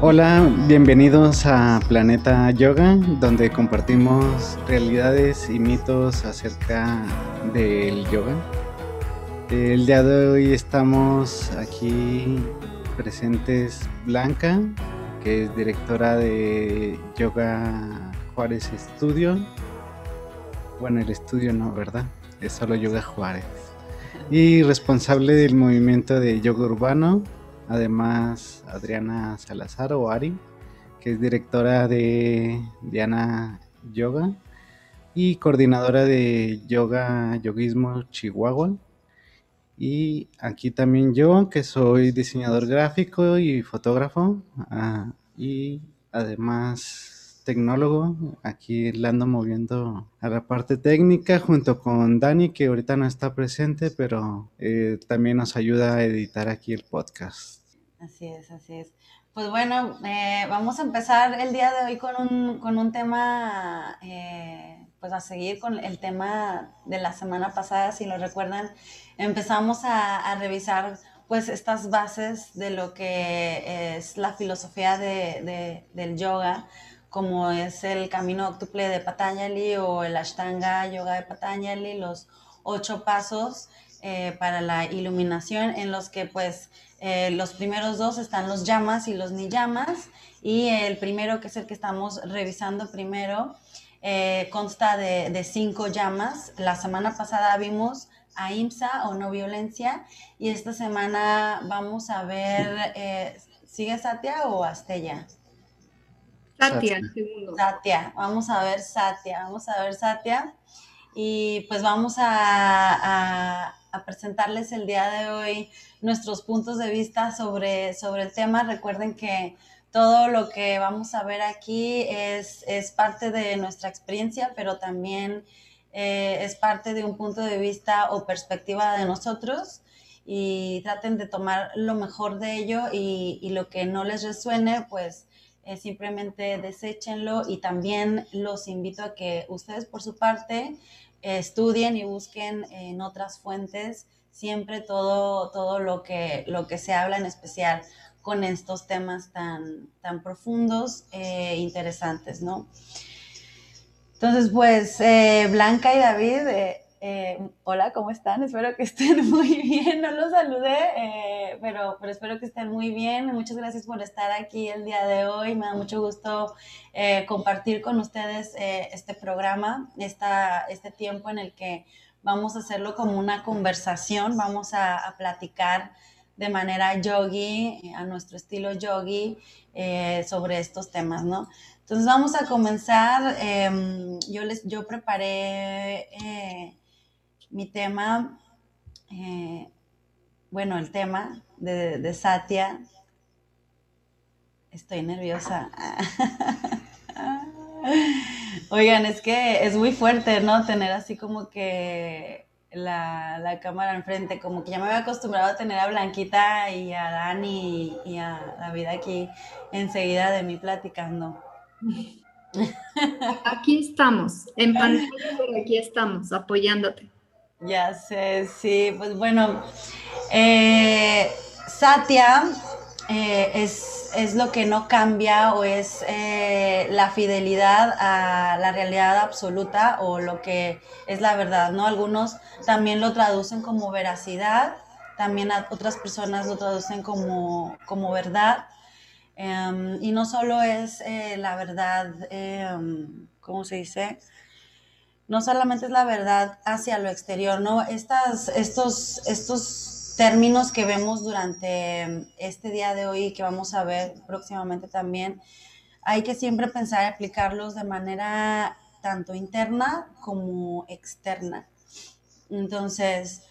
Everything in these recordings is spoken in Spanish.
Hola, bienvenidos a Planeta Yoga, donde compartimos realidades y mitos acerca del yoga. El día de hoy estamos aquí presentes Blanca, que es directora de Yoga Juárez Studio. Bueno, el estudio no, ¿verdad? Es solo Yoga Juárez. Y responsable del movimiento de yoga urbano Además, Adriana Salazar o Ari, que es directora de Diana Yoga y coordinadora de Yoga Yoguismo Chihuahua. Y aquí también yo, que soy diseñador gráfico y fotógrafo. Ah, y además tecnólogo. Aquí le ando moviendo a la parte técnica junto con Dani, que ahorita no está presente, pero eh, también nos ayuda a editar aquí el podcast. Así es, así es. Pues bueno, eh, vamos a empezar el día de hoy con un, con un tema, eh, pues a seguir con el tema de la semana pasada, si lo recuerdan, empezamos a, a revisar pues estas bases de lo que es la filosofía de, de, del yoga, como es el camino octuple de Patanjali o el Ashtanga Yoga de Patanjali, los ocho pasos eh, para la iluminación en los que pues eh, los primeros dos están los llamas y los niyamas y el primero que es el que estamos revisando primero eh, consta de, de, cinco llamas. La semana pasada vimos ahimsa o no violencia y esta semana vamos a ver, ¿sigue Satya o Astella? Satya, Satya, vamos a ver Satya, vamos a ver Satya. Y pues vamos a, presentarles el día de hoy nuestros puntos de vista sobre, sobre el tema. Recuerden que todo lo que vamos a ver aquí es, es parte de nuestra experiencia, pero también eh, es parte de un punto de vista o perspectiva de nosotros y traten de tomar lo mejor de ello y, y lo que no les resuene, pues eh, simplemente deséchenlo y también los invito a que ustedes por su parte estudien y busquen en otras fuentes siempre todo, todo lo, que, lo que se habla en especial con estos temas tan, tan profundos e interesantes, ¿no? Entonces, pues, eh, Blanca y David, eh, hola, ¿cómo están? Espero que estén muy bien. No los saludé, eh, pero, pero espero que estén muy bien. Muchas gracias por estar aquí el día de hoy. Me da mucho gusto eh, compartir con ustedes este programa, esta, este tiempo en el que vamos a hacerlo como una conversación, vamos a, a platicar de manera yogi, a nuestro estilo yogi, sobre estos temas, ¿no? Entonces vamos a comenzar. Em, yo les, yo preparé mi tema, eh, bueno, el tema de, Satya, estoy nerviosa. Oigan, es que es muy fuerte, ¿no? Tener así como que la, la, cámara enfrente, como que ya me había acostumbrado a tener a Blanquita y a Dani y, a David aquí enseguida de mí platicando. Aquí estamos, en pantalla, pero aquí estamos, apoyándote. Ya sé, sí, pues bueno, eh, Satya eh, es, es, lo que no cambia o es eh, la fidelidad a la realidad absoluta o lo que es la verdad, ¿no? Algunos también lo traducen como veracidad, también otras personas lo traducen como, como verdad. Em, y no solo es la verdad, em, ¿cómo se dice? No solamente es la verdad hacia lo exterior, ¿no? Estas, estos, estos términos que vemos durante este día de hoy y que vamos a ver próximamente también, hay que siempre pensar y aplicarlos de manera tanto interna como externa. Entonces,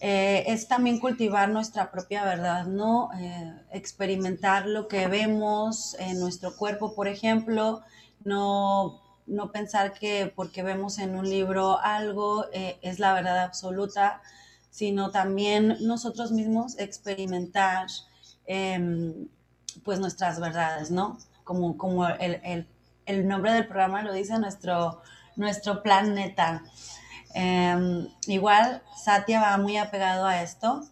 eh, es también cultivar nuestra propia verdad, ¿no? Eh, experimentar lo que vemos en nuestro cuerpo, por ejemplo, no no pensar que porque vemos en un libro algo eh, es la verdad absoluta, sino también nosotros mismos experimentar em, pues nuestras verdades, ¿no? Como, como el, nombre del programa lo dice, nuestro, nuestro planeta. Em, igual, Satya va muy apegado a esto.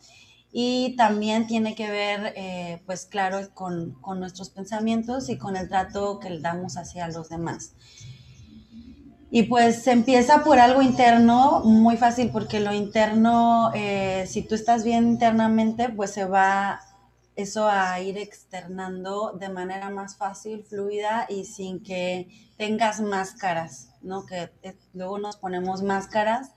y también tiene que ver, eh, pues claro, con, con, nuestros pensamientos y con el trato que le damos hacia los demás. Y pues se empieza por algo interno, muy fácil, porque lo interno, eh, si tú estás bien internamente, pues se va eso a ir externando de manera más fácil, fluida y sin que tengas máscaras, ¿no? Que eh, luego nos ponemos máscaras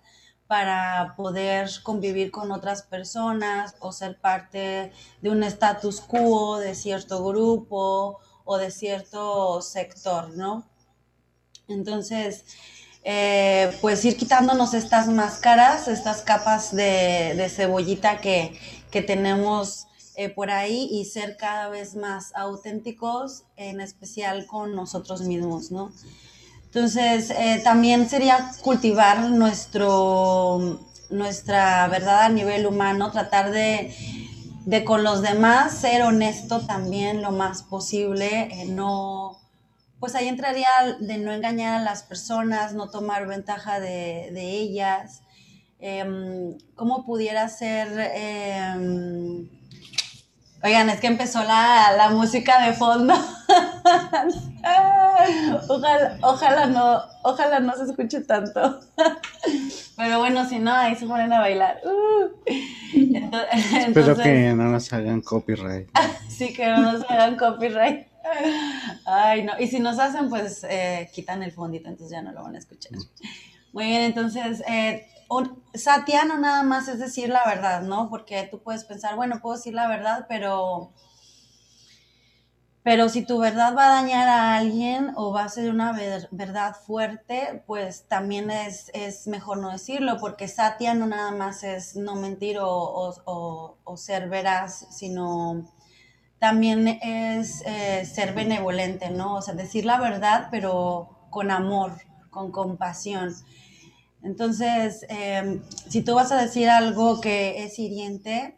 para poder convivir con otras personas o ser parte de un status quo de cierto grupo o de cierto sector, ¿no? Entonces, eh, pues ir quitándonos estas máscaras, estas capas de, cebollita que, tenemos eh, por ahí y ser cada vez más auténticos, en especial con nosotros mismos, ¿no? Entonces, eh, también sería cultivar nuestro, nuestra verdad a nivel humano, tratar de, con los demás ser honesto también lo más posible, no, pues ahí entraría de no engañar a las personas, no tomar ventaja de, ellas, em, cómo pudiera ser... Em, Oigan, es que empezó la, la música de fondo. ojalá, ojalá, no, ojalá no se escuche tanto. Pero bueno, si no, ahí se ponen a bailar. Uh. Espero que no nos hagan copyright. sí, que no nos hagan copyright. Ay, no. Y si nos hacen, pues eh, quitan el fondito, entonces ya no lo van a escuchar. Muy bien, entonces, eh, Satya no nada más es decir la verdad, ¿no? Porque tú puedes pensar, bueno, puedo decir la verdad, pero, pero si tu verdad va a dañar a alguien o va a ser una verdad fuerte, pues también es, mejor no decirlo, porque Satya no nada más es no mentir o, ser veraz, sino también es eh, ser benevolente, ¿no? O sea, decir la verdad, pero con amor, con compasión. Entonces, em, si tú vas a decir algo que es hiriente,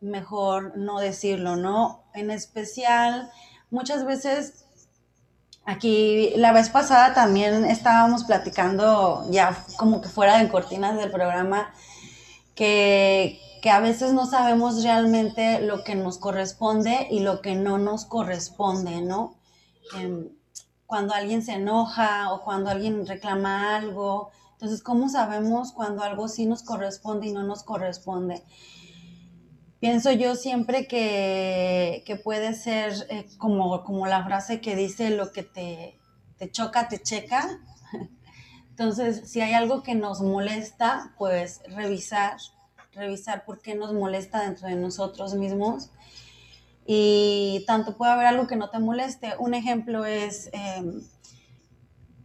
mejor no decirlo, ¿no? En especial, muchas veces, aquí la vez pasada también estábamos platicando, ya como que fuera de cortinas del programa, que, a veces no sabemos realmente lo que nos corresponde y lo que no nos corresponde, ¿no? Em, cuando alguien se enoja o cuando alguien reclama algo, entonces, ¿cómo sabemos cuando algo sí nos corresponde y no nos corresponde? Pienso yo siempre que, puede ser eh, como, como la frase que dice lo que te, te choca, te checa. Entonces, si hay algo que nos molesta, pues revisar, revisar por qué nos molesta dentro de nosotros mismos. Y tanto puede haber algo que no te moleste. Un ejemplo es, em,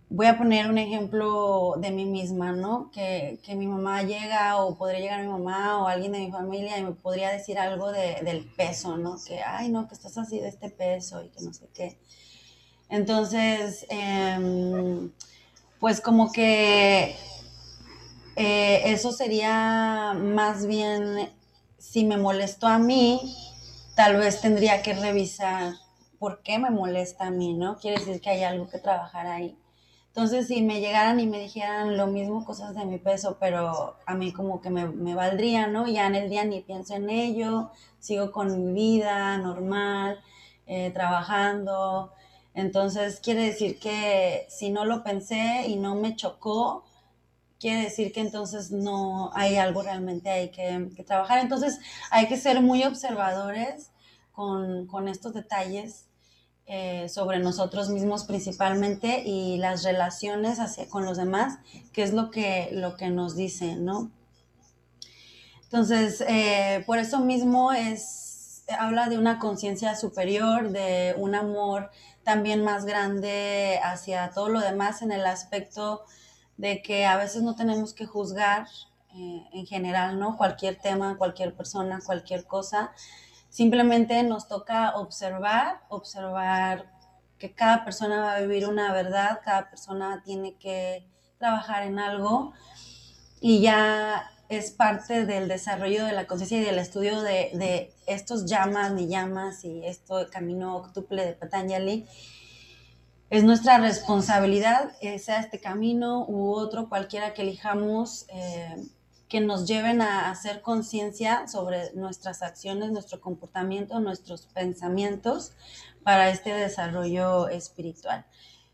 voy a poner un ejemplo de mí misma, ¿no? Que, mi mamá llega o podría llegar mi mamá o alguien de mi familia y me podría decir algo del peso, ¿no? Que, ay, no, que estás así de este peso y que no sé qué. Entonces, em, pues como que eh, eso sería más bien, si me molestó a mí, tal vez tendría que revisar por qué me molesta a mí, ¿no? Quiere decir que hay algo que trabajar ahí. Entonces, si me llegaran y me dijeran lo mismo, cosas de mi peso, pero a mí como que me, valdría, ¿no? Ya en el día ni pienso en ello, sigo con mi vida normal, eh, trabajando. Entonces, quiere decir que si no lo pensé y no me chocó, quiere decir que entonces no hay algo realmente ahí que, trabajar. Entonces, hay que ser muy observadores con, con estos detalles eh, sobre nosotros mismos principalmente y las relaciones hacia, con los demás, que es lo que, lo que nos dicen, ¿no? Entonces, eh, por eso mismo es, habla de una conciencia superior, de un amor también más grande hacia todo lo demás en el aspecto de que a veces no tenemos que juzgar eh, en general, ¿no? Cualquier tema, cualquier persona, cualquier cosa, Simplemente nos toca observar, observar que cada persona va a vivir una verdad, cada persona tiene que trabajar en algo y ya es parte del desarrollo de la conciencia y del estudio de, estos llamas ni llamas y esto camino octuple de Patanjali. Es nuestra responsabilidad, eh, sea este camino u otro, cualquiera que elijamos, eh, que nos lleven a hacer conciencia sobre nuestras acciones, nuestro comportamiento, nuestros pensamientos para este desarrollo espiritual.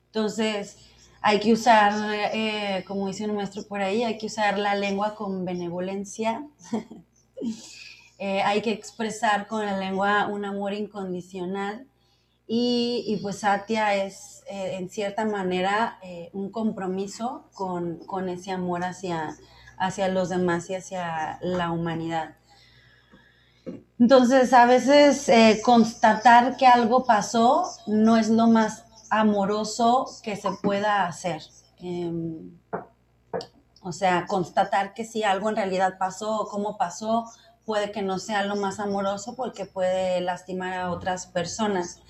Entonces, hay que usar, eh, como dice un maestro por ahí, hay que usar la lengua con benevolencia. Hay que expresar con la lengua un amor incondicional. Y, pues Satya es, eh, en cierta manera, un compromiso con, con ese amor hacia, hacia los demás y hacia la humanidad. Entonces, a veces eh, constatar que algo pasó no es lo más amoroso que se pueda hacer. Em, o sea, constatar que si algo en realidad pasó o cómo pasó puede que no sea lo más amoroso porque puede lastimar a otras personas.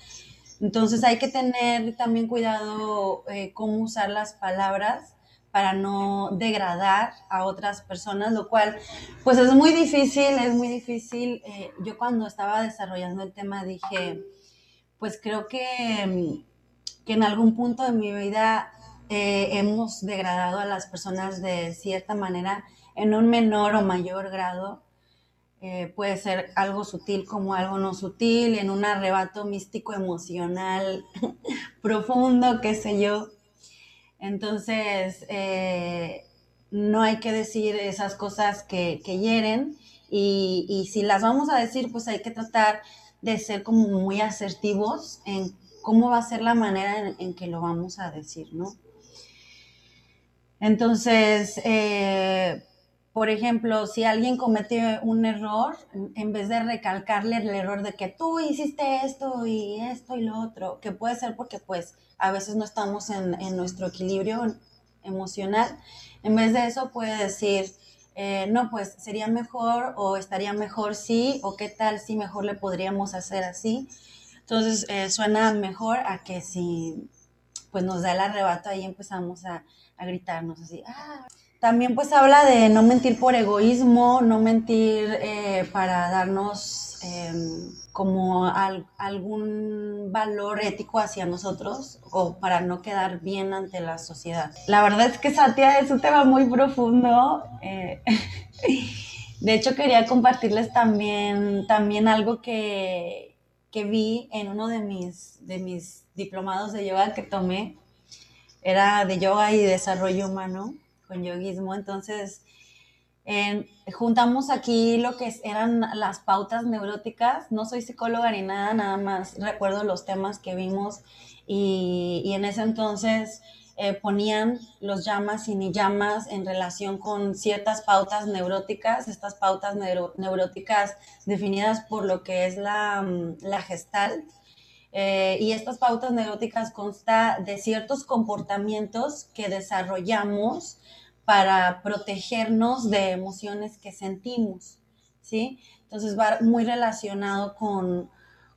Entonces hay que tener también cuidado eh, cómo usar las palabras para no degradar a otras personas, lo cual pues es muy difícil, es muy difícil. Eh, yo cuando estaba desarrollando el tema dije, pues creo que, que en algún punto de mi vida eh, hemos degradado a las personas de cierta manera en un menor o mayor grado. Eh, puede ser algo sutil como algo no sutil, en un arrebato místico emocional profundo, qué sé yo. Entonces, eh, no hay que decir esas cosas que, hieren y, si las vamos a decir, pues hay que tratar de ser como muy asertivos en cómo va a ser la manera en, que lo vamos a decir, ¿no? Entonces, eh, por ejemplo, si alguien comete un error, en vez de recalcarle el error de que tú hiciste esto y esto y lo otro, que puede ser porque pues a veces no estamos en, nuestro equilibrio emocional, en vez de eso puede decir, eh, no, pues sería mejor o estaría mejor sí, o qué tal si mejor le podríamos hacer así. Entonces eh, suena mejor a que si pues nos da el arrebato ahí empezamos a, a gritarnos así, ah, también pues habla de no mentir por egoísmo, no mentir eh, para darnos em, como algún valor ético hacia nosotros o para no quedar bien ante la sociedad. La verdad es que Satya es un tema muy profundo. Eh, de hecho quería compartirles también, también algo que, que vi en uno de mis, de mis diplomados de yoga que tomé. Era de yoga y desarrollo humano con yoguismo. Entonces, juntamos aquí lo que eran las pautas neuróticas. No soy psicóloga ni nada, nada más recuerdo los temas que vimos y, en ese entonces eh, ponían los llamas y ni llamas en relación con ciertas pautas neuróticas, estas pautas neuróticas definidas por lo que es la, mm, la gestalt. Eh, y estas pautas neuróticas consta de ciertos comportamientos que desarrollamos para protegernos de emociones que sentimos, ¿sí? Entonces va muy relacionado con,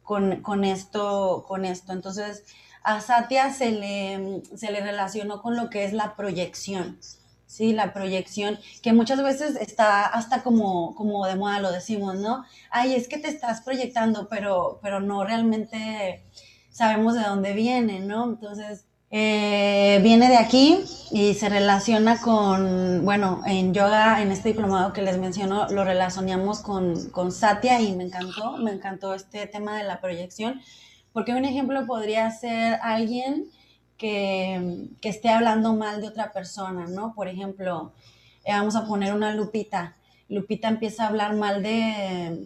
con, esto, con esto. Entonces, a Satya se le, se le relacionó con lo que es la proyección, ¿sí? La proyección, que muchas veces está hasta como, como de moda lo decimos, ¿no? Ay, es que te estás proyectando, pero, pero no realmente sabemos de dónde viene, ¿no? Entonces, eh, viene de aquí y se relaciona con, bueno, en yoga, en este diplomado que les menciono, lo relacionamos con, con Satya y me encantó, me encantó este tema de la proyección, porque un ejemplo podría ser alguien que, que esté hablando mal de otra persona, ¿no? Por ejemplo, eh, vamos a poner una Lupita. Lupita empieza a hablar mal de,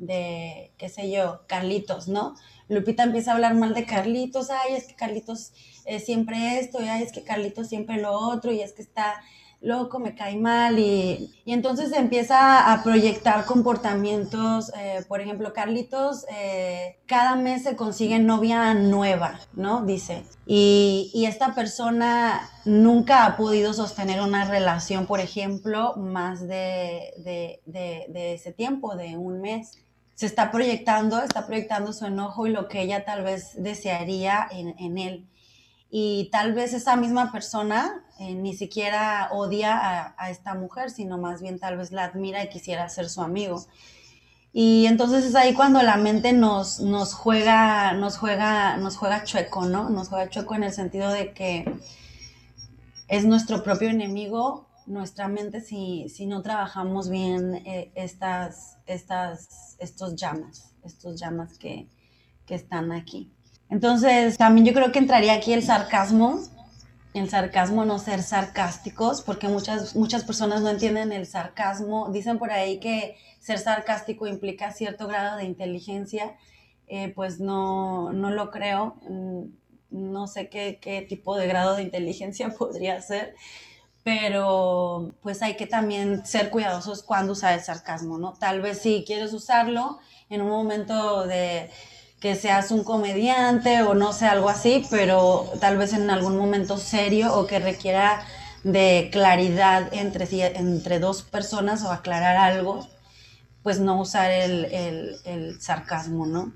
de, qué sé yo, Carlitos, ¿no? Lupita empieza a hablar mal de Carlitos, ay, es que Carlitos es siempre esto, y ay, es que Carlitos siempre lo otro, y es que está loco, me cae mal, y, entonces empieza a proyectar comportamientos, eh, por ejemplo, Carlitos eh, cada mes se consigue novia nueva, ¿no? Dice, y, y, esta persona nunca ha podido sostener una relación, por ejemplo, más de, de, de ese tiempo, de un mes se está proyectando, está proyectando su enojo y lo que ella tal vez desearía en, él. Y tal vez esa misma persona eh, ni siquiera odia a, esta mujer, sino más bien tal vez la admira y quisiera ser su amigo. Y entonces es ahí cuando la mente nos, nos, juega, nos, juega, nos juega chueco, ¿no? Nos juega chueco en el sentido de que es nuestro propio enemigo nuestra mente si, si no trabajamos bien eh, estas, estas, estos llamas, estos llamas que, que están aquí. Entonces, también yo creo que entraría aquí el sarcasmo, el sarcasmo, no ser sarcásticos, porque muchas, muchas personas no entienden el sarcasmo. Dicen por ahí que ser sarcástico implica cierto grado de inteligencia, eh, pues no, no lo creo. Mm, no sé qué, qué tipo de grado de inteligencia podría ser, pero pues hay que también ser cuidadosos cuando usar el sarcasmo, ¿no? Tal vez si quieres usarlo en un momento de que seas un comediante o no sé, algo así, pero tal vez en algún momento serio o que requiera de claridad entre, entre dos personas o aclarar algo, pues no usar el, el, sarcasmo, ¿no?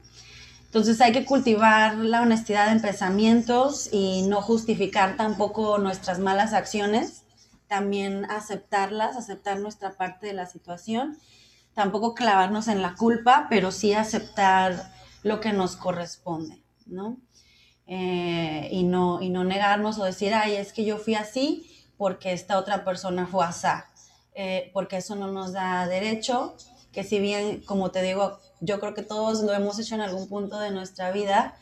Entonces hay que cultivar la honestidad en pensamientos y no justificar tampoco nuestras malas acciones, también aceptarlas, aceptar nuestra parte de la situación, tampoco clavarnos en la culpa, pero sí aceptar lo que nos corresponde, ¿no? Eh, y ¿no? Y no negarnos o decir, ay, es que yo fui así porque esta otra persona fue así, eh, porque eso no nos da derecho, que si bien, como te digo, yo creo que todos lo hemos hecho en algún punto de nuestra vida,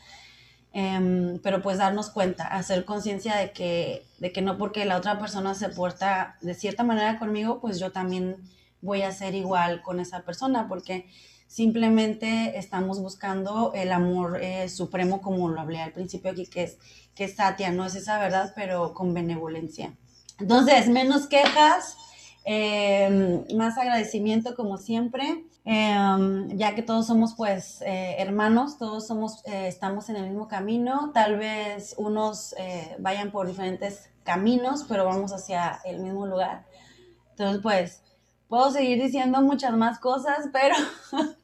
em, pero pues darnos cuenta, hacer conciencia de que, de que no porque la otra persona se porta de cierta manera conmigo, pues yo también voy a ser igual con esa persona, porque Simplemente estamos buscando el amor eh, supremo, como lo hablé al principio aquí, que es, que es Satya, no es esa verdad, pero con benevolencia. Entonces, menos quejas, em, más agradecimiento como siempre, em, ya que todos somos pues eh, hermanos, todos somos, eh, estamos en el mismo camino, tal vez unos vayan por diferentes caminos, pero vamos hacia el mismo lugar. Entonces, pues, puedo seguir diciendo muchas más cosas, pero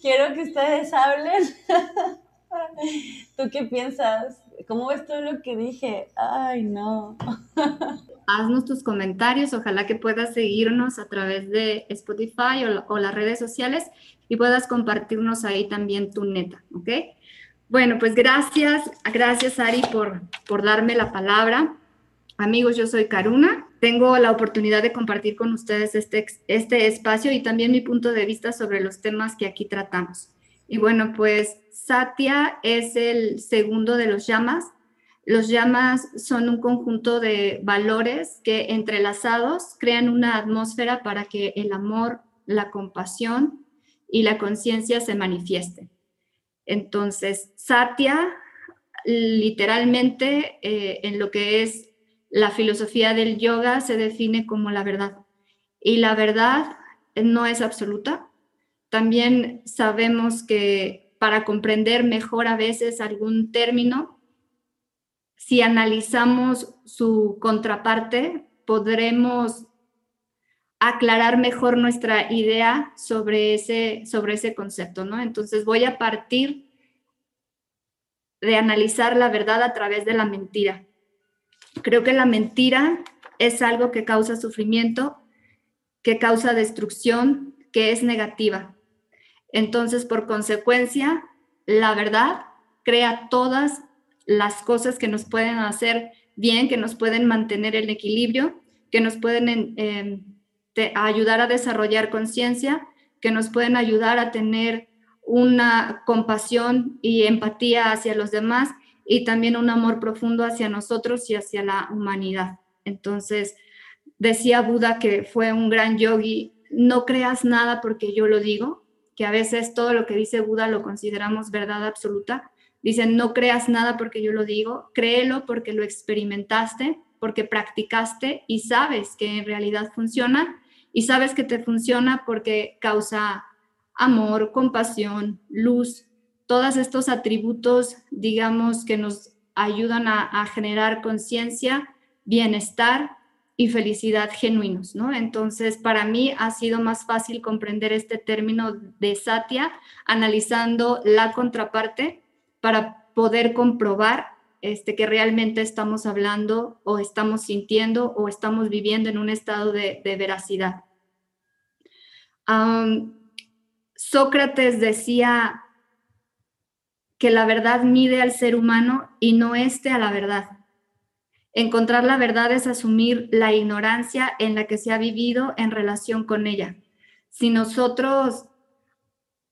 Quiero que ustedes hablen. ¿Tú qué piensas? ¿Cómo ves todo lo que dije? Ay, no. Haznos tus comentarios, ojalá que puedas seguirnos a través de Spotify o, las redes sociales y puedas compartirnos ahí también tu neta, ¿ok? Bueno, pues gracias, gracias Ari por, por darme la palabra. Amigos, yo soy Karuna. Tengo la oportunidad de compartir con ustedes este, este espacio y también mi punto de vista sobre los temas que aquí tratamos. Y bueno, pues Satya es el segundo de los llamas. Los llamas son un conjunto de valores que entrelazados crean una atmósfera para que el amor, la compasión y la conciencia se manifiesten. Entonces, Satya literalmente eh, en lo que es la filosofía del yoga se define como la verdad. Y la verdad no es absoluta. También sabemos que para comprender mejor a veces algún término, si analizamos su contraparte, podremos aclarar mejor nuestra idea sobre ese, sobre ese concepto, ¿no? Entonces voy a partir de analizar la verdad a través de la mentira. Creo que la mentira es algo que causa sufrimiento, que causa destrucción, que es negativa. Entonces, por consecuencia, la verdad crea todas las cosas que nos pueden hacer bien, que nos pueden mantener el equilibrio, que nos pueden em, ayudar a desarrollar conciencia, que nos pueden ayudar a tener una compasión y empatía hacia los demás y también un amor profundo hacia nosotros y hacia la humanidad. Entonces, decía Buda que fue un gran yogi, no creas nada porque yo lo digo, que a veces todo lo que dice Buda lo consideramos verdad absoluta. Dicen, no creas nada porque yo lo digo, créelo porque lo experimentaste, porque practicaste y sabes que en realidad funciona y sabes que te funciona porque causa amor, compasión, luz, todos estos atributos, digamos, que nos ayudan a, generar conciencia, bienestar y felicidad genuinos, ¿no? Entonces, para mí ha sido más fácil comprender este término de Satya analizando la contraparte para poder comprobar este, que realmente estamos hablando o estamos sintiendo o estamos viviendo en un estado de, veracidad. Sócrates decía que la verdad mide al ser humano y no este a la verdad. Encontrar la verdad es asumir la ignorancia en la que se ha vivido en relación con ella. Si nosotros,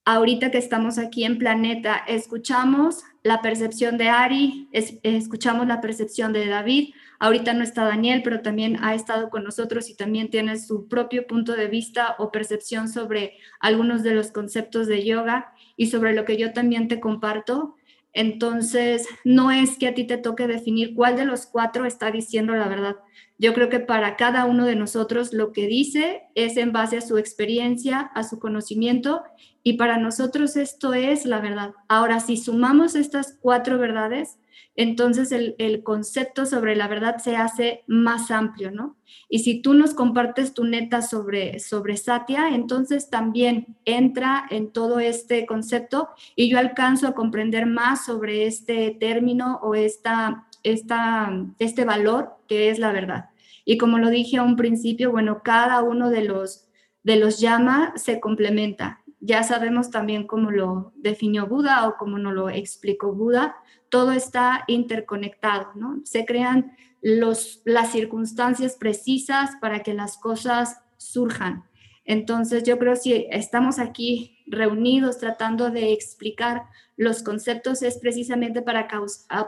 ahorita que estamos aquí en Planeta, escuchamos la percepción de Ari, escuchamos la percepción de David, ahorita no está Daniel, pero también ha estado con nosotros y también tiene su propio punto de vista o percepción sobre algunos de los conceptos de yoga y sobre lo que yo también te comparto. Entonces, no es que a ti te toque definir cuál de los cuatro está diciendo la verdad. Yo creo que para cada uno de nosotros lo que dice es en base a su experiencia, a su conocimiento, y para nosotros esto es la verdad. Ahora, si sumamos estas cuatro verdades, entonces el, concepto sobre la verdad se hace más amplio, ¿no? Y si tú nos compartes tu neta sobre, sobre Satya, entonces también entra en todo este concepto y yo alcanzo a comprender más sobre este término o esta, esta, este valor que es la verdad. Y como lo dije a un principio, bueno, cada uno de los, de los llama se complementa. Ya sabemos también cómo lo definió Buda o cómo nos lo explicó Buda, todo está interconectado, ¿no? Se crean los, las circunstancias precisas para que las cosas surjan. Entonces, yo creo si estamos aquí reunidos tratando de explicar los conceptos es precisamente para,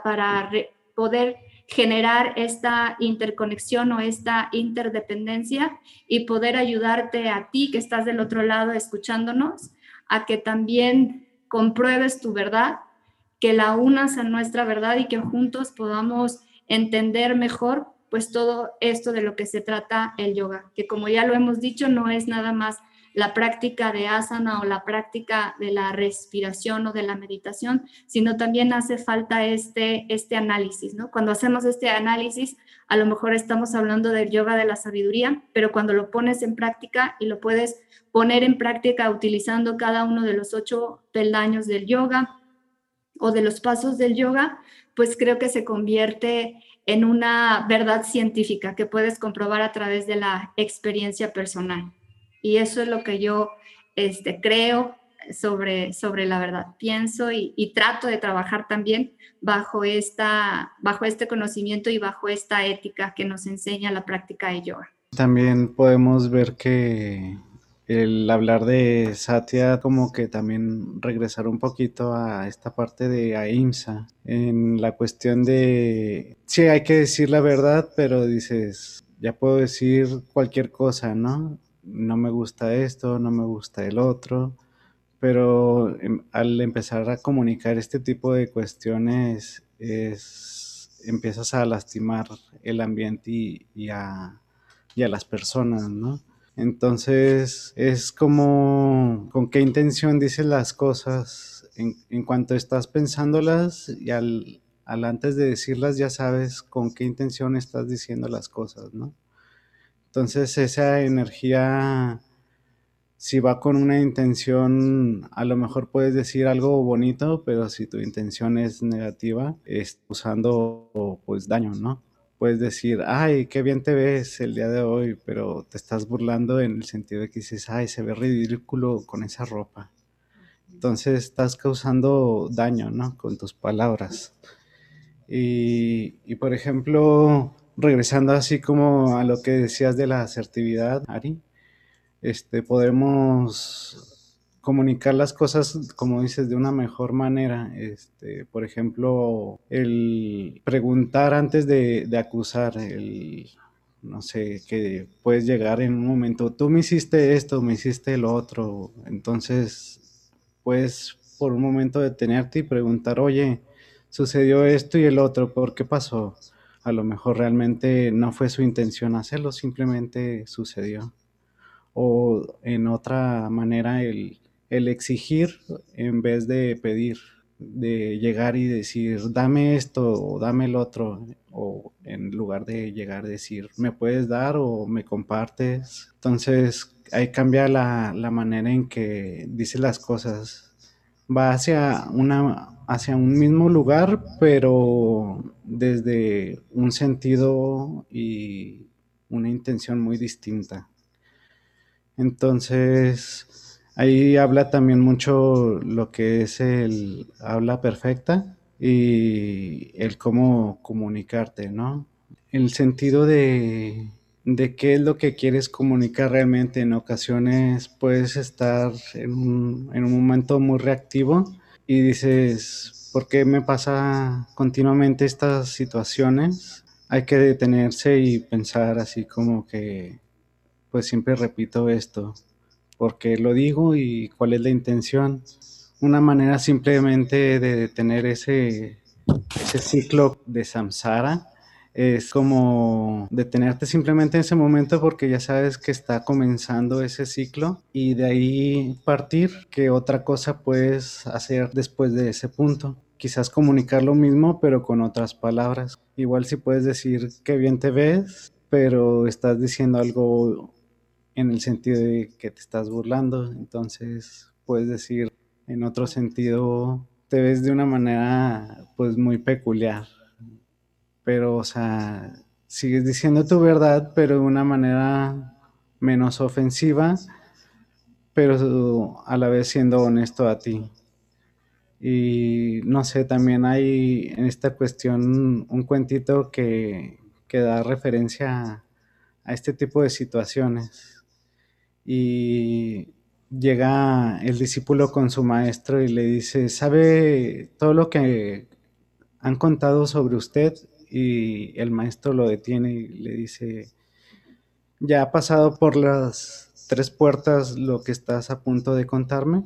para poder generar esta interconexión o esta interdependencia y poder ayudarte a ti que estás del otro lado escuchándonos a que también compruebes tu verdad que la unas a nuestra verdad y que juntos podamos entender mejor pues todo esto de lo que se trata el yoga, que como ya lo hemos dicho, no es nada más la práctica de asana o la práctica de la respiración o de la meditación, sino también hace falta este, este análisis, ¿no? Cuando hacemos este análisis, a lo mejor estamos hablando del yoga de la sabiduría, pero cuando lo pones en práctica y lo puedes poner en práctica utilizando cada uno de los ocho peldaños del yoga, o de los pasos del yoga, pues creo que se convierte en una verdad científica que puedes comprobar a través de la experiencia personal. Y eso es lo que yo este, creo sobre, sobre la verdad. Pienso y, y, trato de trabajar también bajo, esta, bajo este conocimiento y bajo esta ética que nos enseña la práctica de yoga. También podemos ver que el hablar de Satya como que también regresar un poquito a esta parte de Ahimsa en la cuestión de sí hay que decir la verdad pero dices ya puedo decir cualquier cosa no no me gusta esto no me gusta el otro pero em, al empezar a comunicar este tipo de cuestiones es empiezas a lastimar el ambiente y a, y a las personas no entonces es como con qué intención dices las cosas en, cuanto estás pensándolas y al, antes de decirlas ya sabes con qué intención estás diciendo las cosas, ¿no? Entonces esa energía, si va con una intención, a lo mejor puedes decir algo bonito, pero si tu intención es negativa, es usando pues daño, ¿no? Puedes decir, ay, qué bien te ves el día de hoy, pero te estás burlando en el sentido de que dices, ay, se ve ridículo con esa ropa. Entonces estás causando daño, ¿no? Con tus palabras. Y, y por ejemplo, regresando así como a lo que decías de la asertividad, Ari, este, podemos comunicar las cosas, como dices, de una mejor manera. Este, por ejemplo, el preguntar antes de, acusar, el, no sé, que puedes llegar en un momento, tú me hiciste esto, me hiciste lo otro. Entonces, puedes por un momento detenerte y preguntar, oye, sucedió esto y el otro, ¿por qué pasó? A lo mejor realmente no fue su intención hacerlo, simplemente sucedió. O en otra manera, el el exigir en vez de pedir, de llegar y decir, dame esto o dame el otro, o en lugar de llegar a decir, me puedes dar o me compartes. Entonces, ahí cambia la, manera en que dice las cosas. Va hacia, una, hacia un mismo lugar, pero desde un sentido y una intención muy distinta. Entonces, Ahí habla también mucho lo que es el habla perfecta y el cómo comunicarte, ¿no? el sentido de, de qué es lo que quieres comunicar realmente. En ocasiones puedes estar en un, en un momento muy reactivo y dices, ¿por qué me pasa continuamente estas situaciones? Hay que detenerse y pensar así como que, pues siempre repito esto, porque lo digo y cuál es la intención. Una manera simplemente de detener ese, ese ciclo de samsara es como detenerte simplemente en ese momento porque ya sabes que está comenzando ese ciclo y de ahí partir que otra cosa puedes hacer después de ese punto. Quizás comunicar lo mismo pero con otras palabras. Igual si puedes decir que bien te ves, pero estás diciendo algo en el sentido de que te estás burlando, entonces puedes decir en otro sentido te ves de una manera pues muy peculiar pero, o sea, sigues diciendo tu verdad, pero de una manera menos ofensiva, pero a la vez siendo honesto a ti. Y no sé, también hay en esta cuestión un cuentito que, que da referencia a este tipo de situaciones. Y llega el discípulo con su maestro y le dice, ¿sabe todo lo que han contado sobre usted? y el maestro lo detiene y le dice, ya ha pasado por las tres puertas lo que estás a punto de contarme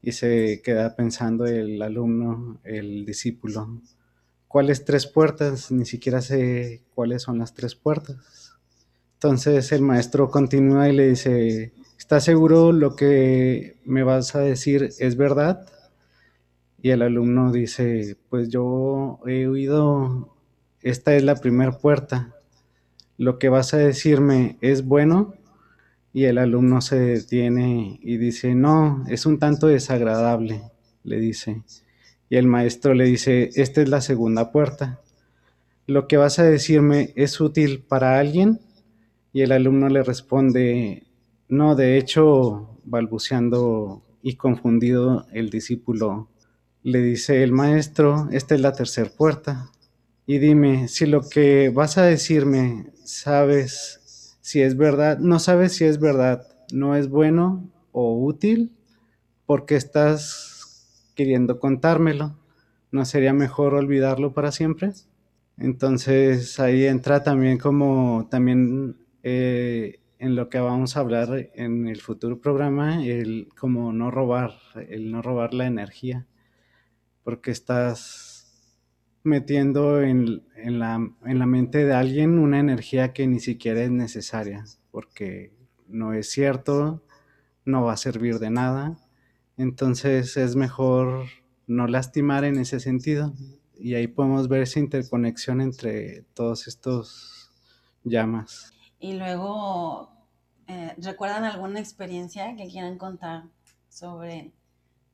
y se queda pensando el alumno, el discípulo, ¿cuáles tres puertas? Ni siquiera sé cuáles son las tres puertas. Entonces el maestro continúa y le dice, ¿estás seguro lo que me vas a decir es verdad? Y el alumno dice, pues yo he oído esta es la primera puerta. Lo que vas a decirme es bueno y el alumno se detiene y dice, no, es un tanto desagradable, le dice. Y el maestro le dice, esta es la segunda puerta. Lo que vas a decirme es útil para alguien y el alumno le responde, no, de hecho, balbuceando y confundido el discípulo, le dice el maestro, esta es la tercera puerta y dime si lo que vas a decirme sabes si es verdad, no sabes si es verdad, no es bueno o útil, porque estás queriendo contármelo. ¿No sería mejor olvidarlo para siempre? Entonces ahí entra también como también eh, en lo que vamos a hablar en el futuro programa, el como no robar, el no robar la energía, porque estás metiendo en, la, mente de alguien una energía que ni siquiera es necesaria, porque no es cierto, no va a servir de nada. Entonces es mejor no lastimar en ese sentido. Y ahí podemos ver esa interconexión entre todos estos llamas. Y luego, eh, ¿recuerdan alguna experiencia que quieran contar sobre,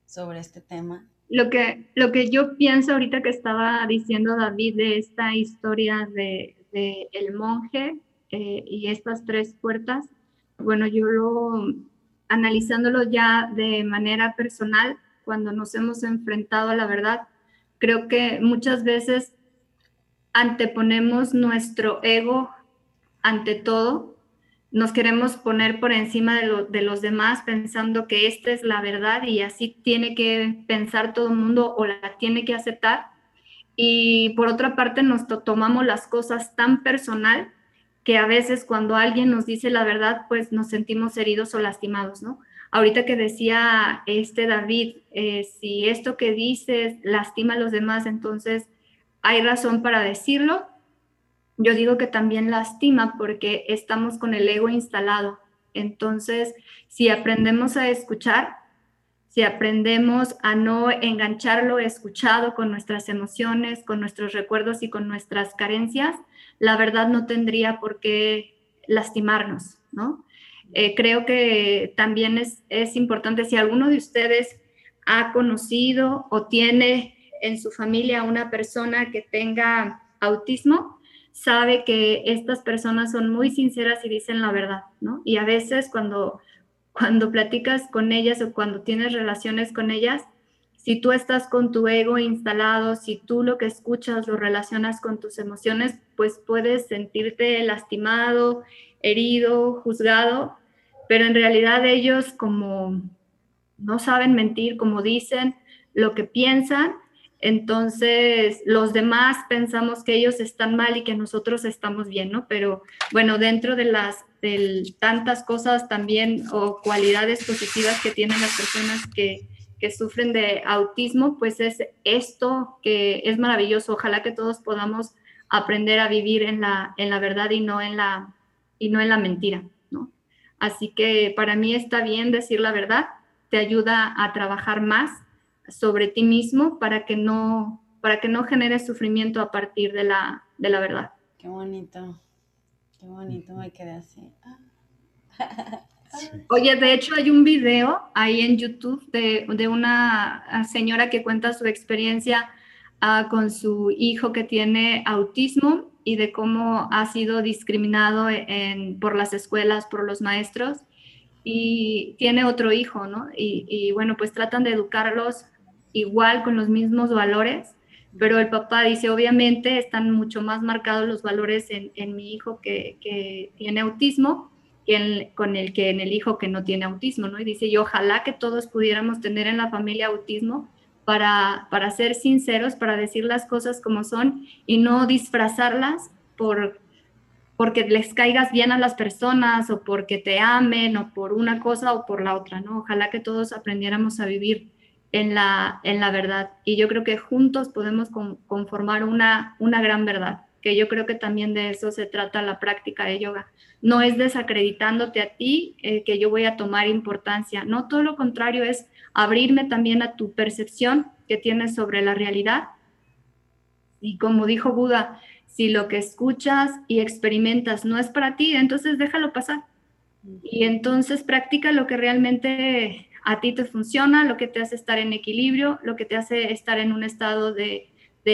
sobre este tema? lo que, lo que yo pienso ahorita que estaba diciendo David de esta historia de, el monje eh, y estas tres puertas, bueno, yo lo, analizándolo ya de manera personal, cuando nos hemos enfrentado a la verdad, creo que muchas veces anteponemos nuestro ego ante todo nos queremos poner por encima de, los demás pensando que esta es la verdad y así tiene que pensar todo el mundo o la tiene que aceptar. Y por otra parte nos tomamos las cosas tan personal que a veces cuando alguien nos dice la verdad, pues nos sentimos heridos o lastimados, ¿no? Ahorita que decía este David, eh, si esto que dices lastima a los demás, entonces hay razón para decirlo, yo digo que también lastima porque estamos con el ego instalado. Entonces, si aprendemos a escuchar, si aprendemos a no enganchar lo escuchado con nuestras emociones, con nuestros recuerdos y con nuestras carencias, la verdad no tendría por qué lastimarnos, ¿no? Eh, creo que también es, es importante, si alguno de ustedes ha conocido o tiene en su familia una persona que tenga autismo, sabe que estas personas son muy sinceras y dicen la verdad, ¿no? Y a veces cuando, cuando platicas con ellas o cuando tienes relaciones con ellas, si tú estás con tu ego instalado, si tú lo que escuchas lo relacionas con tus emociones, pues puedes sentirte lastimado, herido, juzgado, pero en realidad ellos como no saben mentir, como dicen lo que piensan, entonces los demás pensamos que ellos están mal y que nosotros estamos bien, ¿no? Pero bueno, dentro de las tantas cosas también o cualidades positivas que tienen las personas que, que sufren de autismo, pues es esto que es maravilloso. Ojalá que todos podamos aprender a vivir en la, en la verdad y no en la, y no en la mentira, ¿no? Así que para mí está bien decir la verdad, te ayuda a trabajar más sobre ti mismo para que no, para que no generes sufrimiento a partir de la, de la verdad. Qué bonito, qué bonito, me quedé así. Oye, de hecho hay un video ahí en YouTube de, de una señora que cuenta su experiencia uh, con su hijo que tiene autismo y de cómo ha sido discriminado en, por las escuelas, por los maestros. Y tiene otro hijo, ¿no? Y, y bueno, pues tratan de educarlos igual con los mismos valores, pero el papá dice, obviamente están mucho más marcados los valores en, en mi hijo que, que, tiene autismo que con el que en el hijo que no tiene autismo, ¿no? Y dice, y ojalá que todos pudiéramos tener en la familia autismo para, para ser sinceros, para decir las cosas como son y no disfrazarlas por porque les caigas bien a las personas o porque te amen o por una cosa o por la otra, ¿no? Ojalá que todos aprendiéramos a vivir en la, en la verdad. Y yo creo que juntos podemos conformar una, una gran verdad, que yo creo que también de eso se trata la práctica de yoga. No es desacreditándote a ti eh, que yo voy a tomar importancia, no, todo lo contrario es abrirme también a tu percepción que tienes sobre la realidad. Y como dijo Buda, si lo que escuchas y experimentas no es para ti, entonces déjalo pasar. Y entonces practica lo que realmente a ti te funciona, lo que te hace estar en equilibrio, lo que te hace estar en un estado de,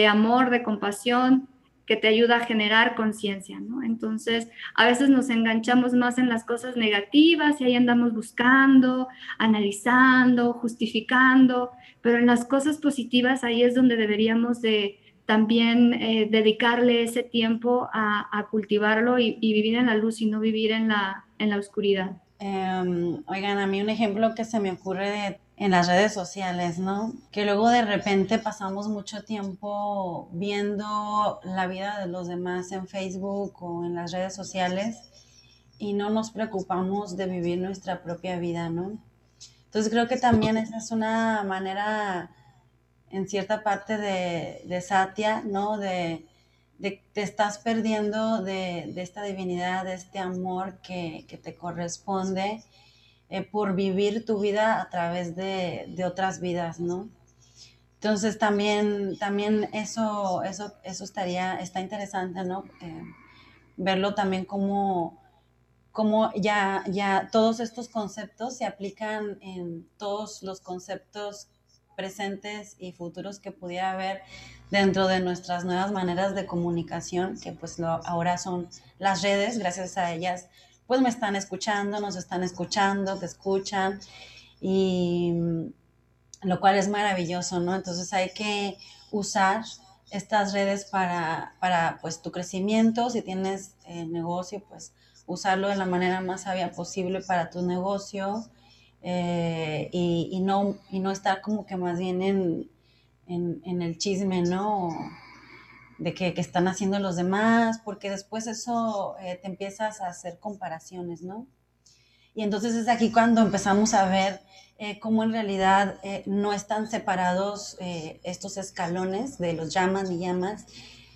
amor, de compasión, que te ayuda a generar conciencia. Entonces, a veces nos enganchamos más en las cosas negativas y ahí andamos buscando, analizando, justificando, pero en las cosas positivas ahí es donde deberíamos de también eh, dedicarle ese tiempo a, cultivarlo y, y, vivir en la luz y no vivir en la, en la oscuridad. Em, oigan, a mí un ejemplo que se me ocurre en las redes sociales, ¿no? Que luego de repente pasamos mucho tiempo viendo la vida de los demás en Facebook o en las redes sociales y no nos preocupamos de vivir nuestra propia vida, ¿no? Entonces creo que también esa es una manera, en cierta parte de, de Satya, ¿no? De, de, te estás perdiendo de, esta divinidad, de este amor que, te corresponde eh, por vivir tu vida a través de, otras vidas, ¿no? Entonces también, también eso, eso, eso estaría, está interesante, ¿no? Verlo también como, como ya, ya todos estos conceptos se aplican en todos los conceptos presentes y futuros que pudiera haber dentro de nuestras nuevas maneras de comunicación, que pues lo, ahora son las redes, gracias a ellas, pues me están escuchando, nos están escuchando, te escuchan, y mm, lo cual es maravilloso, ¿no? Entonces hay que usar estas redes para, para pues tu crecimiento, si tienes eh, negocio, pues usarlo de la manera más sabia posible para tu negocio eh, y, no, y no estar como que más bien en, en, el chisme, ¿no? De que, están haciendo los demás, porque después eso eh, te empiezas a hacer comparaciones, ¿no? Y entonces es aquí cuando empezamos a ver eh, cómo en realidad eh, no están separados estos escalones de los llamas y llamas.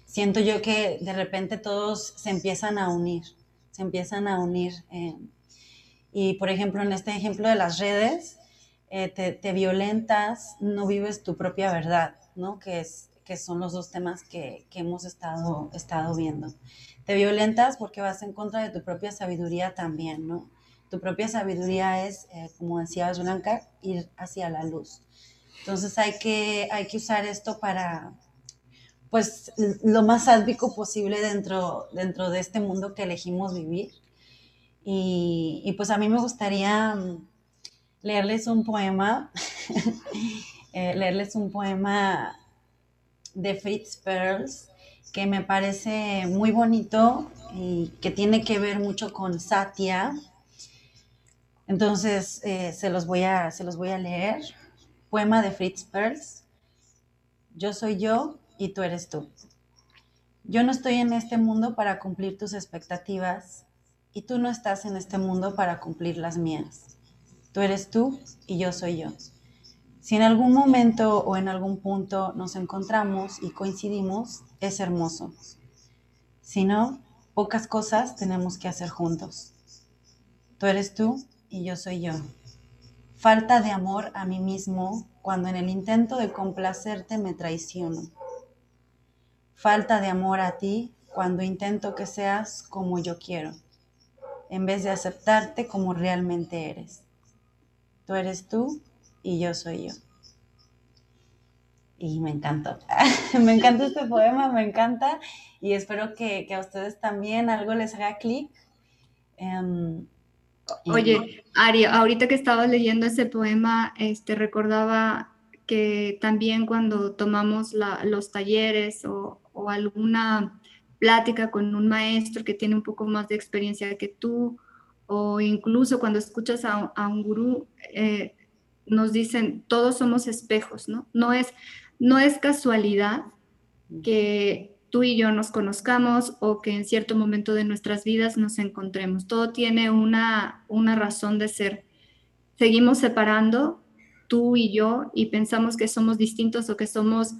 Siento yo que de repente todos se empiezan a unir, se empiezan a unir. Y por ejemplo, en este ejemplo de las redes, eh, te, violentas, no vives tu propia verdad, ¿no? Que, es, que son los dos temas que, hemos estado, estado viendo. Te violentas porque vas en contra de tu propia sabiduría también, ¿no? Tu propia sabiduría es, eh, como decía Blanca, ir hacia la luz. Entonces hay que, hay que usar esto para, pues, lo más sádvico posible dentro, dentro de este mundo que elegimos vivir. Y, pues a mí me gustaría leerles un poema eh, leerles un poema de Fritz Perls que me parece muy bonito y que tiene que ver mucho con Satya. Entonces, eh, se, los voy a, se los voy a leer. Poema de Fritz Perls. Yo soy yo y tú eres tú. Yo no estoy en este mundo para cumplir tus expectativas y tú no estás en este mundo para cumplir las mías. Tú eres tú y yo soy yo. Si en algún momento o en algún punto nos encontramos y coincidimos, es hermoso. Si no, pocas cosas tenemos que hacer juntos. Tú eres tú y yo soy yo. Falta de amor a mí mismo cuando en el intento de complacerte me traiciono. Falta de amor a ti cuando intento que seas como yo quiero, en vez de aceptarte como realmente eres. Tú eres tú y yo soy yo. Y me encantó. me encanta este poema, me encanta. Y espero que, a ustedes también algo les haga clic. Em, Oye, Ari, ahorita que estabas leyendo ese poema, este, recordaba que también cuando tomamos los talleres o, alguna plática con un maestro que tiene un poco más de experiencia que tú, o incluso cuando escuchas a, un gurú, eh, nos dicen, todos somos espejos, ¿no? No es, no es casualidad que tú y yo nos conozcamos o que en cierto momento de nuestras vidas nos encontremos. Todo tiene una, una razón de ser. Seguimos separando tú y yo y pensamos que somos distintos o que somos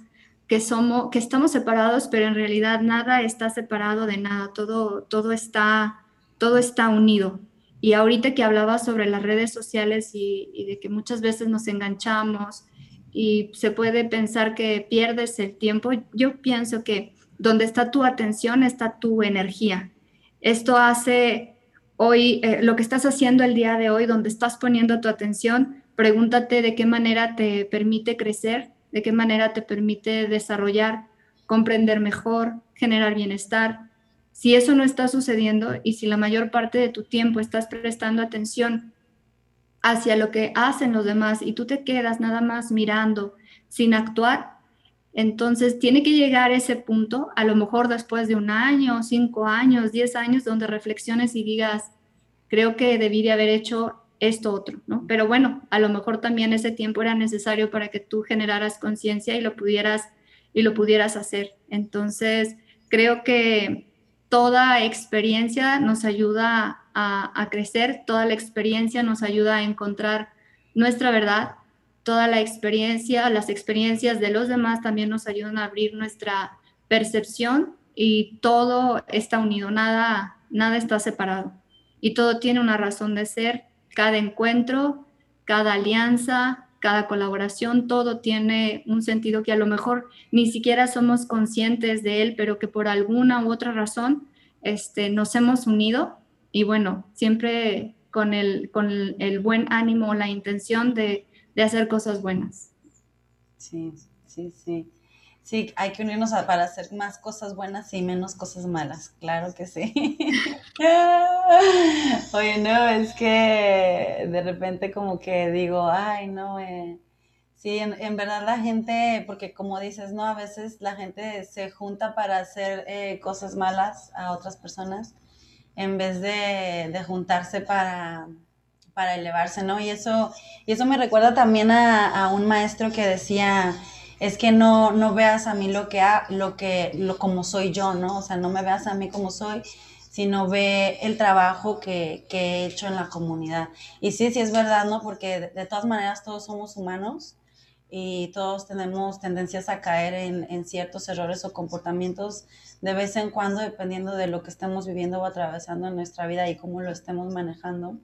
que somos que estamos separados, pero en realidad nada está separado de nada, todo todo está todo está unido. Y ahorita que hablaba sobre las redes sociales y, de que muchas veces nos enganchamos y se puede pensar que pierdes el tiempo, yo pienso que donde está tu atención está tu energía. Esto hace hoy, eh, lo que estás haciendo el día de hoy, donde estás poniendo tu atención, pregúntate de qué manera te permite crecer, de qué manera te permite desarrollar, comprender mejor, generar bienestar, si eso no está sucediendo y si la mayor parte de tu tiempo estás prestando atención hacia lo que hacen los demás y tú te quedas nada más mirando sin actuar, entonces tiene que llegar ese punto, a lo mejor después de un año, cinco años, diez años, donde reflexiones y digas, creo que debí de haber hecho esto otro, ¿no? Pero bueno, a lo mejor también ese tiempo era necesario para que tú generaras conciencia y lo pudieras y lo pudieras hacer. Entonces, creo que toda experiencia nos ayuda a, crecer, toda la experiencia nos ayuda a encontrar nuestra verdad, toda la experiencia, las experiencias de los demás también nos ayudan a abrir nuestra percepción y todo está unido, nada, nada está separado y todo tiene una razón de ser, cada encuentro, cada alianza, cada colaboración, todo tiene un sentido que a lo mejor ni siquiera somos conscientes de él, pero que por alguna u otra razón este, nos hemos unido y bueno, siempre con el, con el buen ánimo, la intención de, de hacer cosas buenas. Sí, sí, sí. Sí, hay que unirnos para hacer más cosas buenas y menos cosas malas, claro que sí. Oye, no, es que de repente como que digo, ay, no, eh, sí, en, verdad la gente, porque como dices, no, a veces la gente se junta para hacer eh, cosas malas a otras personas en vez de, de juntarse para, para elevarse, ¿no? Y eso, y eso me recuerda también a, a un maestro que decía, es que no, no veas a mí lo que, ha, lo que, lo como soy yo, ¿no? O sea, no me veas a mí como soy, sino ve el trabajo que, que he hecho en la comunidad. Y sí, sí es verdad, ¿no? Porque de, todas maneras todos somos humanos y todos tenemos tendencias a caer en, en, ciertos errores o comportamientos de vez en cuando, dependiendo de lo que estemos viviendo o atravesando en nuestra vida y cómo lo estemos manejando.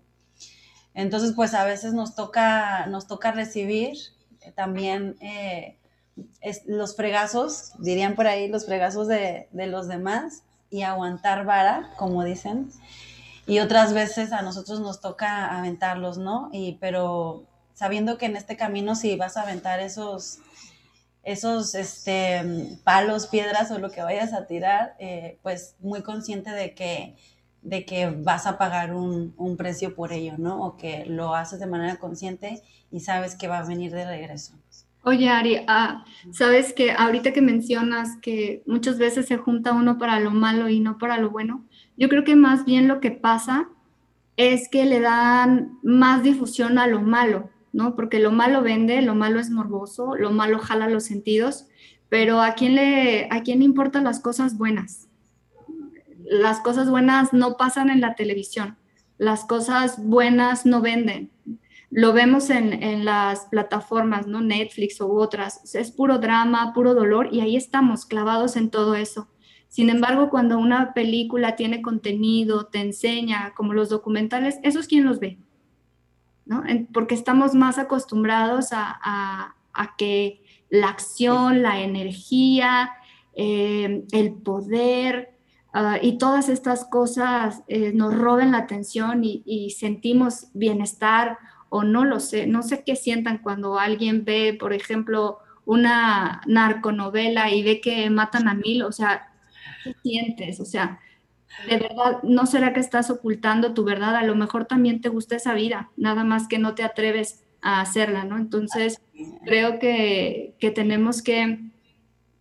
Entonces, pues a veces nos toca, nos toca recibir también eh, los fregazos, dirían por ahí, los fregazos de, los demás y aguantar vara, como dicen. Y otras veces a nosotros nos toca aventarlos, ¿no? Y, pero sabiendo que en este camino si vas a aventar esos, esos este, palos, piedras o lo que vayas a tirar, eh, pues muy consciente de que, de que vas a pagar un, un, precio por ello, ¿no? O que lo haces de manera consciente y sabes que va a venir de regreso. Oye, Ari, ah, sabes que ahorita que mencionas que muchas veces se junta uno para lo malo y no para lo bueno, yo creo que más bien lo que pasa es que le dan más difusión a lo malo, ¿no? Porque lo malo vende, lo malo es morboso, lo malo jala los sentidos, pero ¿a quién le, a quién le importan las cosas buenas? Las cosas buenas no pasan en la televisión, las cosas buenas no venden lo vemos en, las plataformas, ¿no? Netflix u otras. Es puro drama, puro dolor y ahí estamos clavados en todo eso. Sin embargo, cuando una película tiene contenido, te enseña, como los documentales, eso es quien los ve, ¿no? Porque estamos más acostumbrados a, que la acción, la energía, eh, el poder ah, y todas estas cosas eh, nos roben la atención y sentimos bienestar o no lo sé, no sé qué sientan cuando alguien ve, por ejemplo, una narconovela y ve que matan a mil, o sea, ¿qué sientes? O sea, de verdad, ¿no será que estás ocultando tu verdad? A lo mejor también te gusta esa vida, nada más que no te atreves a hacerla, ¿no? Entonces, creo que, que tenemos que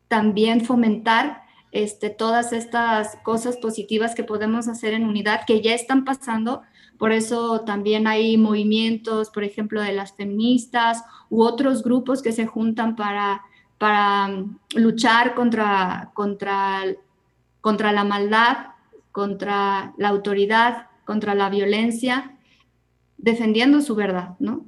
también fomentar este, todas estas cosas positivas que podemos hacer en unidad, que ya están pasando, por eso también hay movimientos, por ejemplo, de las feministas u otros grupos que se juntan para, para mm, luchar contra, contra, contra la maldad, contra la autoridad, contra la violencia, defendiendo su verdad, ¿no?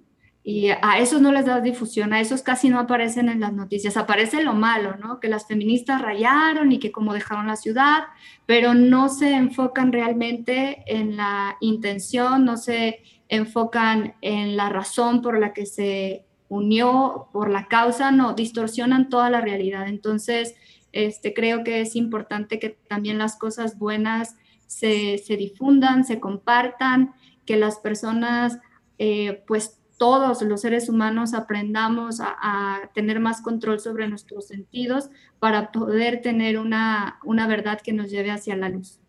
Y a esos no les da difusión, a esos casi no aparecen en las noticias. Aparece lo malo, ¿no? Que las feministas rayaron y que como dejaron la ciudad, pero no se enfocan realmente en la intención, no se enfocan en la razón por la que se unió, por la causa, no, distorsionan toda la realidad. Entonces, este, creo que es importante que también las cosas buenas se, se difundan, se compartan, que las personas eh, pues todos los seres humanos aprendamos a, tener más control sobre nuestros sentidos para poder tener una, verdad que nos lleve hacia la luz.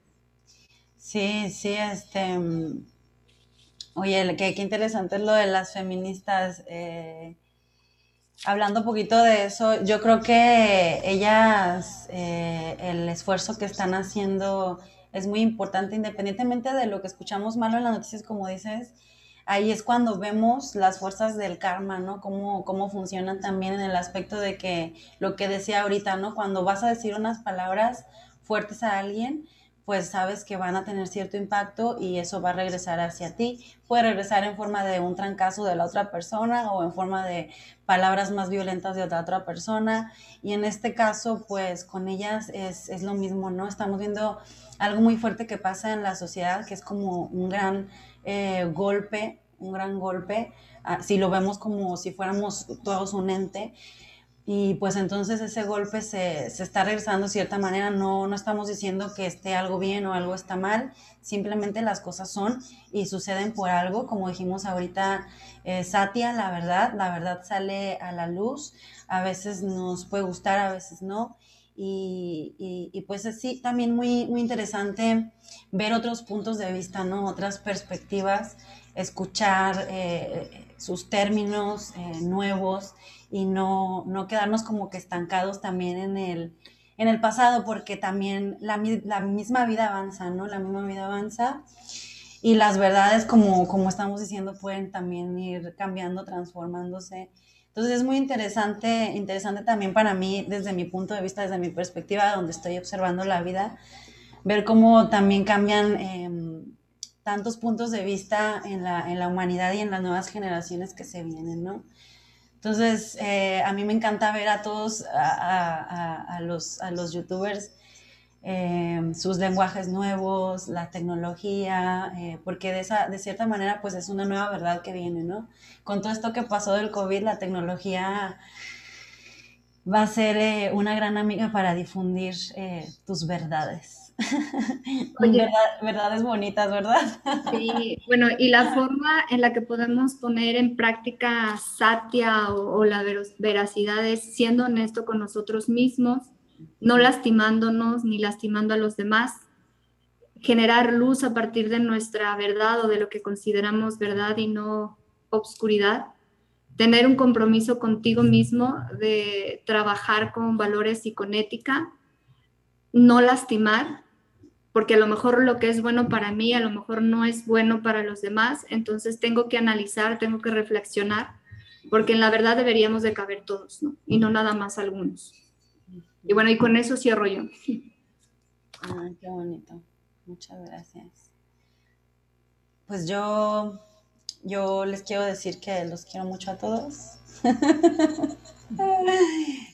Sí, sí, este... Oye, qué, qué interesante es lo de las feministas. Eh, hablando un poquito de eso, yo creo que ellas, eh, el esfuerzo que están haciendo es muy importante, independientemente de lo que escuchamos malo en las noticias, como dices, ahí es cuando vemos las fuerzas del karma, ¿no? Cómo, cómo funcionan también en el aspecto de que lo que decía ahorita, ¿no? Cuando vas a decir unas palabras fuertes a alguien, pues sabes que van a tener cierto impacto y eso va a regresar hacia ti. Puede regresar en forma de un trancazo de la otra persona o en forma de palabras más violentas de otra, otra persona. Y en este caso, pues con ellas es, es lo mismo, ¿no? Estamos viendo algo muy fuerte que pasa en la sociedad, que es como un gran eh, golpe, un gran golpe, ah, si lo vemos como si fuéramos todos un ente. Y pues entonces ese golpe se, está regresando de cierta manera, no, no estamos diciendo que esté algo bien o algo está mal, simplemente las cosas son y suceden por algo, como dijimos ahorita, eh, Satia, la verdad, la verdad sale a la luz, a veces nos puede gustar, a veces no, y, pues así también muy, muy interesante ver otros puntos de vista, ¿no? Otras perspectivas, escuchar eh, sus términos eh, nuevos y no, no, quedarnos como que estancados también en el, en el pasado, porque también la, la, misma vida avanza, ¿no? La misma vida avanza y las verdades, como, como estamos diciendo, pueden también ir cambiando, transformándose. Entonces es muy interesante, interesante también para mí, desde mi punto de vista, desde mi perspectiva, donde estoy observando la vida, ver cómo también cambian em, tantos puntos de vista en la, en la, humanidad y en las nuevas generaciones que se vienen, ¿no? Entonces, eh, a mí me encanta ver a todos, a, a, los, a los youtubers Em, sus lenguajes nuevos, la tecnología, eh, porque de, esa, de cierta manera pues es una nueva verdad que viene, ¿no? Con todo esto que pasó del COVID, la tecnología va a ser eh, una gran amiga para difundir eh, tus verdades. verdades bonitas, ¿verdad? sí, bueno, y la forma en la que podemos poner en práctica Satya o, o la veracidad es siendo honesto con nosotros mismos, no lastimándonos ni lastimando a los demás, generar luz a partir de nuestra verdad o de lo que consideramos verdad y no obscuridad, tener un compromiso contigo mismo de trabajar con valores y con ética, no lastimar, porque a lo mejor lo que es bueno para mí, a lo mejor no es bueno para los demás, entonces tengo que analizar, tengo que reflexionar, porque en la verdad deberíamos de caber todos. Y no nada más algunos. Y bueno, y con eso cierro yo. Ah, qué bonito. Muchas gracias. Pues yo, yo les quiero decir que los quiero mucho a todos.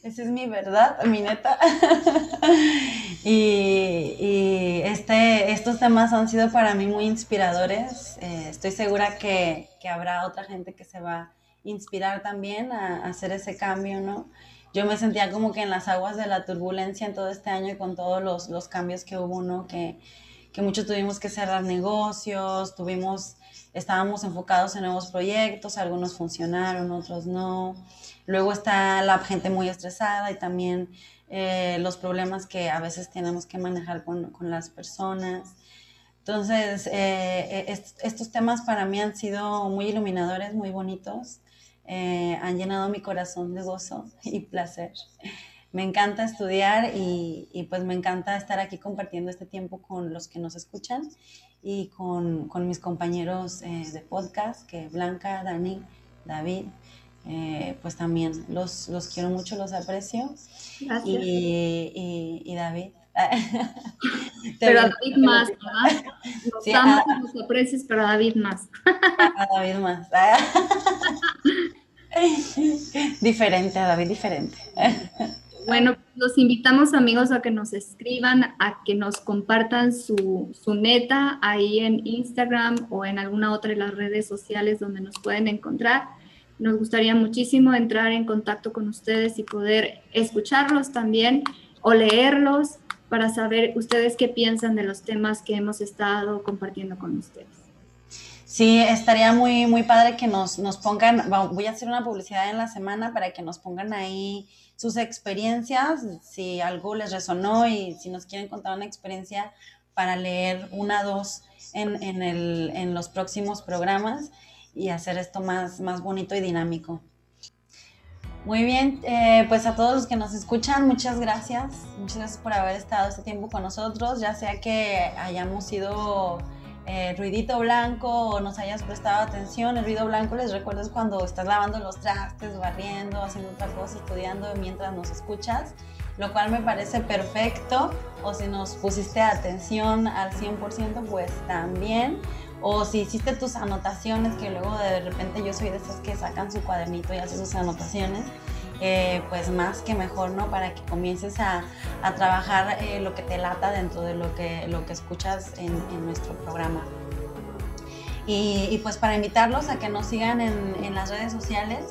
Esa es mi verdad, mi neta. y, este, estos temas han sido para mí muy inspiradores. Eh, estoy segura que, habrá otra gente que se va a inspirar también a, hacer ese cambio, ¿no? Yo me sentía como que en las aguas de la turbulencia en todo este año y con todos los, cambios que hubo, ¿no? Que, que muchos tuvimos que cerrar negocios, tuvimos, estábamos enfocados en nuevos proyectos, algunos funcionaron, otros no. Luego está la gente muy estresada y también eh, los problemas que a veces tenemos que manejar con, con las personas. Entonces, eh, eh, estos temas para mí han sido muy iluminadores, muy bonitos. Han llenado mi corazón de gozo y placer. Me encanta estudiar y, y, pues me encanta estar aquí compartiendo este tiempo con los que nos escuchan y con, con mis compañeros de podcast, que Blanca, Dani, David, eh, pues también los, los quiero mucho, los aprecio. Gracias. Y, y, David. pero a David más, ¿verdad? Los sí, los aprecios, pero a David más. A David más. diferente, David diferente. Bueno, los invitamos amigos a que nos escriban, a que nos compartan su, su neta ahí en Instagram o en alguna otra de las redes sociales donde nos pueden encontrar nos gustaría muchísimo entrar en contacto con ustedes y poder escucharlos también o leerlos para saber ustedes qué piensan de los temas que hemos estado compartiendo con ustedes. Sí, estaría muy, muy padre que nos, nos pongan, voy a hacer una publicidad en la semana para que nos pongan ahí sus experiencias, si algo les resonó y si nos quieren contar una experiencia para leer una, dos en, en, el, en los próximos programas y hacer esto más, más bonito y dinámico. Muy bien, eh, pues a todos los que nos escuchan, muchas gracias. Muchas gracias por haber estado este tiempo con nosotros, ya sea que hayamos sido eh, ruidito blanco o nos hayas prestado atención. El ruido blanco, les recuerdo, es cuando estás lavando los trastes, barriendo, haciendo otra cosa, estudiando mientras nos escuchas, lo cual me parece perfecto. O si nos pusiste atención al 100%, pues también o si hiciste tus anotaciones, que luego de repente yo soy de esas que sacan su cuadernito y hacen sus anotaciones, eh, pues más que mejor, ¿no? Para que comiences a, trabajar eh, lo que te lata dentro de lo que, lo que escuchas en, nuestro programa. Y, pues para invitarlos a que nos sigan en, las redes sociales,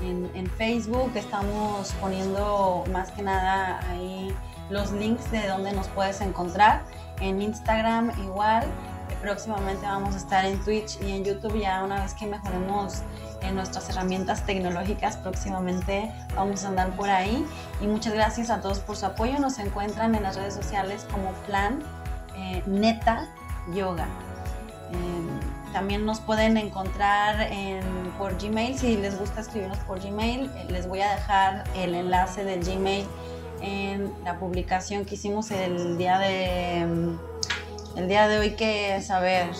en, en, Facebook estamos poniendo más que nada ahí los links de donde nos puedes encontrar, en Instagram igual, próximamente vamos a estar en Twitch y en YouTube ya una vez que mejoremos en nuestras herramientas tecnológicas próximamente vamos a andar por ahí. Y muchas gracias a todos por su apoyo. Nos encuentran en las redes sociales como plan eh, neta yoga. Em, también nos pueden encontrar en, por Gmail. Si les gusta escribirnos por Gmail eh, les voy a dejar el enlace del Gmail en la publicación que hicimos el día de em, el día de hoy que saber.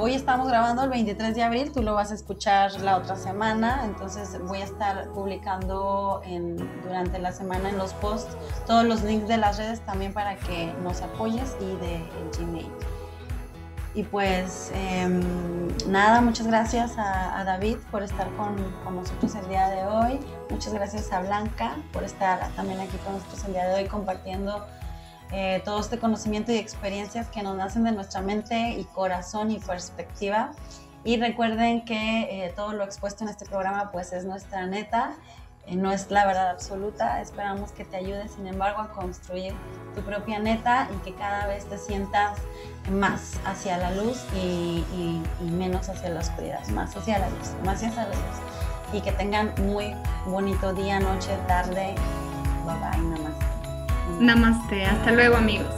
Hoy estamos grabando el 23 de abril, tú lo vas a escuchar la otra semana, entonces voy a estar publicando en, durante la semana en los posts todos los links de las redes también para que nos apoyes y de Gmail. Y pues em, nada, muchas gracias a, David por estar con, con, nosotros el día de hoy. Muchas gracias a Blanca por estar también aquí con nosotros el día de hoy compartiendo eh, todo este conocimiento y experiencias que nos nacen de nuestra mente y corazón y perspectiva. Y recuerden que eh, todo lo expuesto en este programa pues es nuestra neta, eh, no es la verdad absoluta. Esperamos que te ayude, sin embargo, a construir tu propia neta y que cada vez te sientas más hacia la luz y, y menos hacia la oscuridad, más hacia la luz, más hacia la luz. Y que tengan muy bonito día, noche, tarde. Bye bye, más. Namaste. Hasta luego, amigos.